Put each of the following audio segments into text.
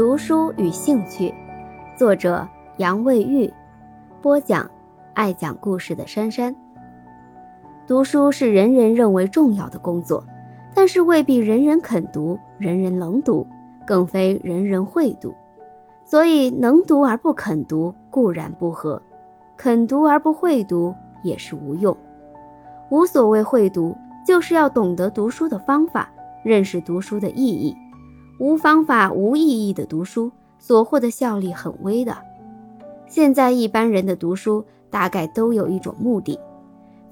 读书与兴趣，作者杨卫玉，播讲爱讲故事的珊珊。读书是人人认为重要的工作，但是未必人人肯读，人人能读，更非人人会读。所以，能读而不肯读固然不合，肯读而不会读也是无用。无所谓会读，就是要懂得读书的方法，认识读书的意义。无方法、无意义的读书，所获的效力很微的。现在一般人的读书，大概都有一种目的。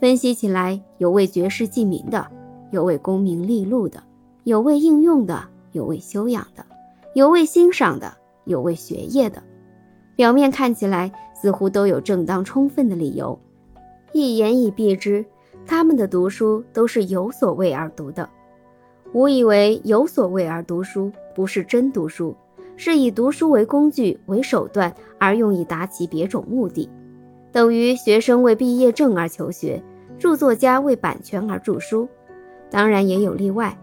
分析起来，有为绝世济民的，有为功名利禄的，有为应用的，有为修养的，有为欣赏的，有为学业的。表面看起来，似乎都有正当充分的理由。一言以蔽之，他们的读书都是有所为而读的。吾以为有所谓而读书，不是真读书，是以读书为工具、为手段而用以达其别种目的，等于学生为毕业证而求学，著作家为版权而著书。当然也有例外，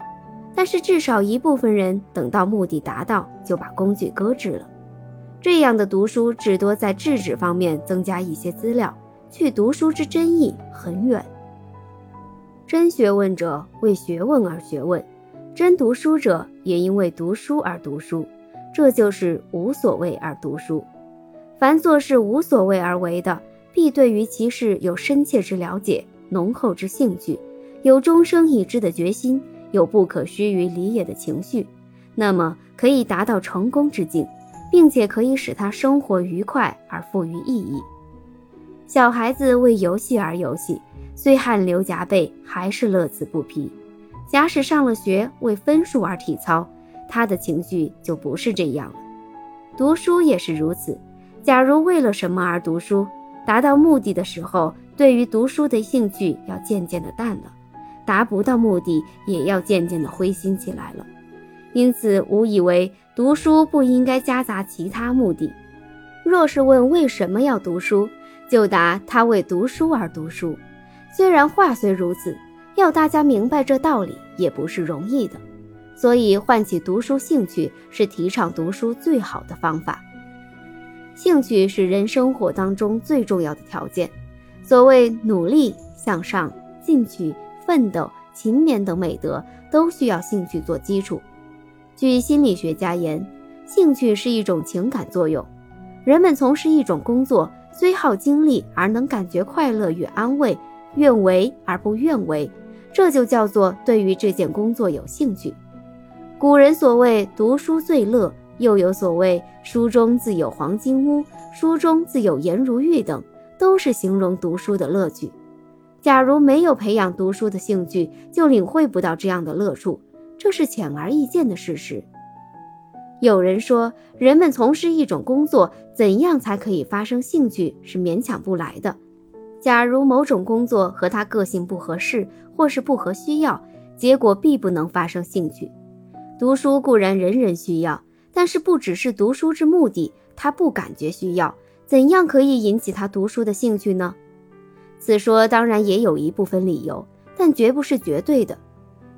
但是至少一部分人等到目的达到，就把工具搁置了。这样的读书至多在制止方面增加一些资料，去读书之真意很远。真学问者为学问而学问。真读书者也因为读书而读书，这就是无所谓而读书。凡做事无所谓而为的，必对于其事有深切之了解、浓厚之兴趣，有终生已知的决心，有不可须臾离也的情绪，那么可以达到成功之境，并且可以使他生活愉快而富于意义。小孩子为游戏而游戏，虽汗流浃背，还是乐此不疲。假使上了学为分数而体操，他的情绪就不是这样了。读书也是如此。假如为了什么而读书，达到目的的时候，对于读书的兴趣要渐渐的淡了；达不到目的，也要渐渐的灰心起来了。因此，吾以为读书不应该夹杂其他目的。若是问为什么要读书，就答他为读书而读书。虽然话虽如此。要大家明白这道理也不是容易的，所以唤起读书兴趣是提倡读书最好的方法。兴趣是人生活当中最重要的条件。所谓努力向上、进取、奋斗、勤勉等美德，都需要兴趣做基础。据心理学家言，兴趣是一种情感作用。人们从事一种工作，虽耗精力而能感觉快乐与安慰，愿为而不愿为。这就叫做对于这件工作有兴趣。古人所谓读书最乐，又有所谓书中自有黄金屋，书中自有颜如玉等，都是形容读书的乐趣。假如没有培养读书的兴趣，就领会不到这样的乐处，这是显而易见的事实。有人说，人们从事一种工作，怎样才可以发生兴趣，是勉强不来的。假如某种工作和他个性不合适，或是不合需要，结果必不能发生兴趣。读书固然人人需要，但是不只是读书之目的，他不感觉需要，怎样可以引起他读书的兴趣呢？此说当然也有一部分理由，但绝不是绝对的。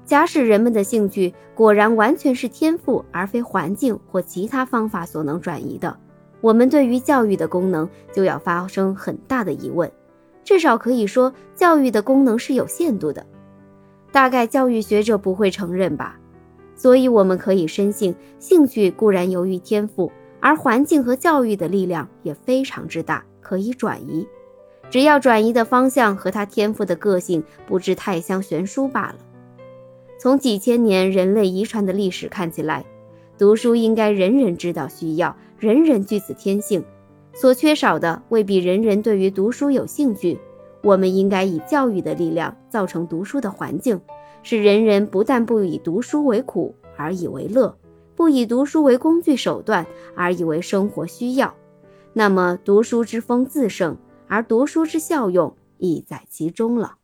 假使人们的兴趣果然完全是天赋，而非环境或其他方法所能转移的，我们对于教育的功能就要发生很大的疑问。至少可以说，教育的功能是有限度的。大概教育学者不会承认吧。所以，我们可以深信，兴趣固然由于天赋，而环境和教育的力量也非常之大，可以转移。只要转移的方向和他天赋的个性不致太相悬殊罢了。从几千年人类遗传的历史看起来，读书应该人人知道需要，人人具此天性。所缺少的未必人人对于读书有兴趣，我们应该以教育的力量造成读书的环境，使人人不但不以读书为苦而以为乐，不以读书为工具手段而以为生活需要，那么读书之风自盛，而读书之效用亦在其中了。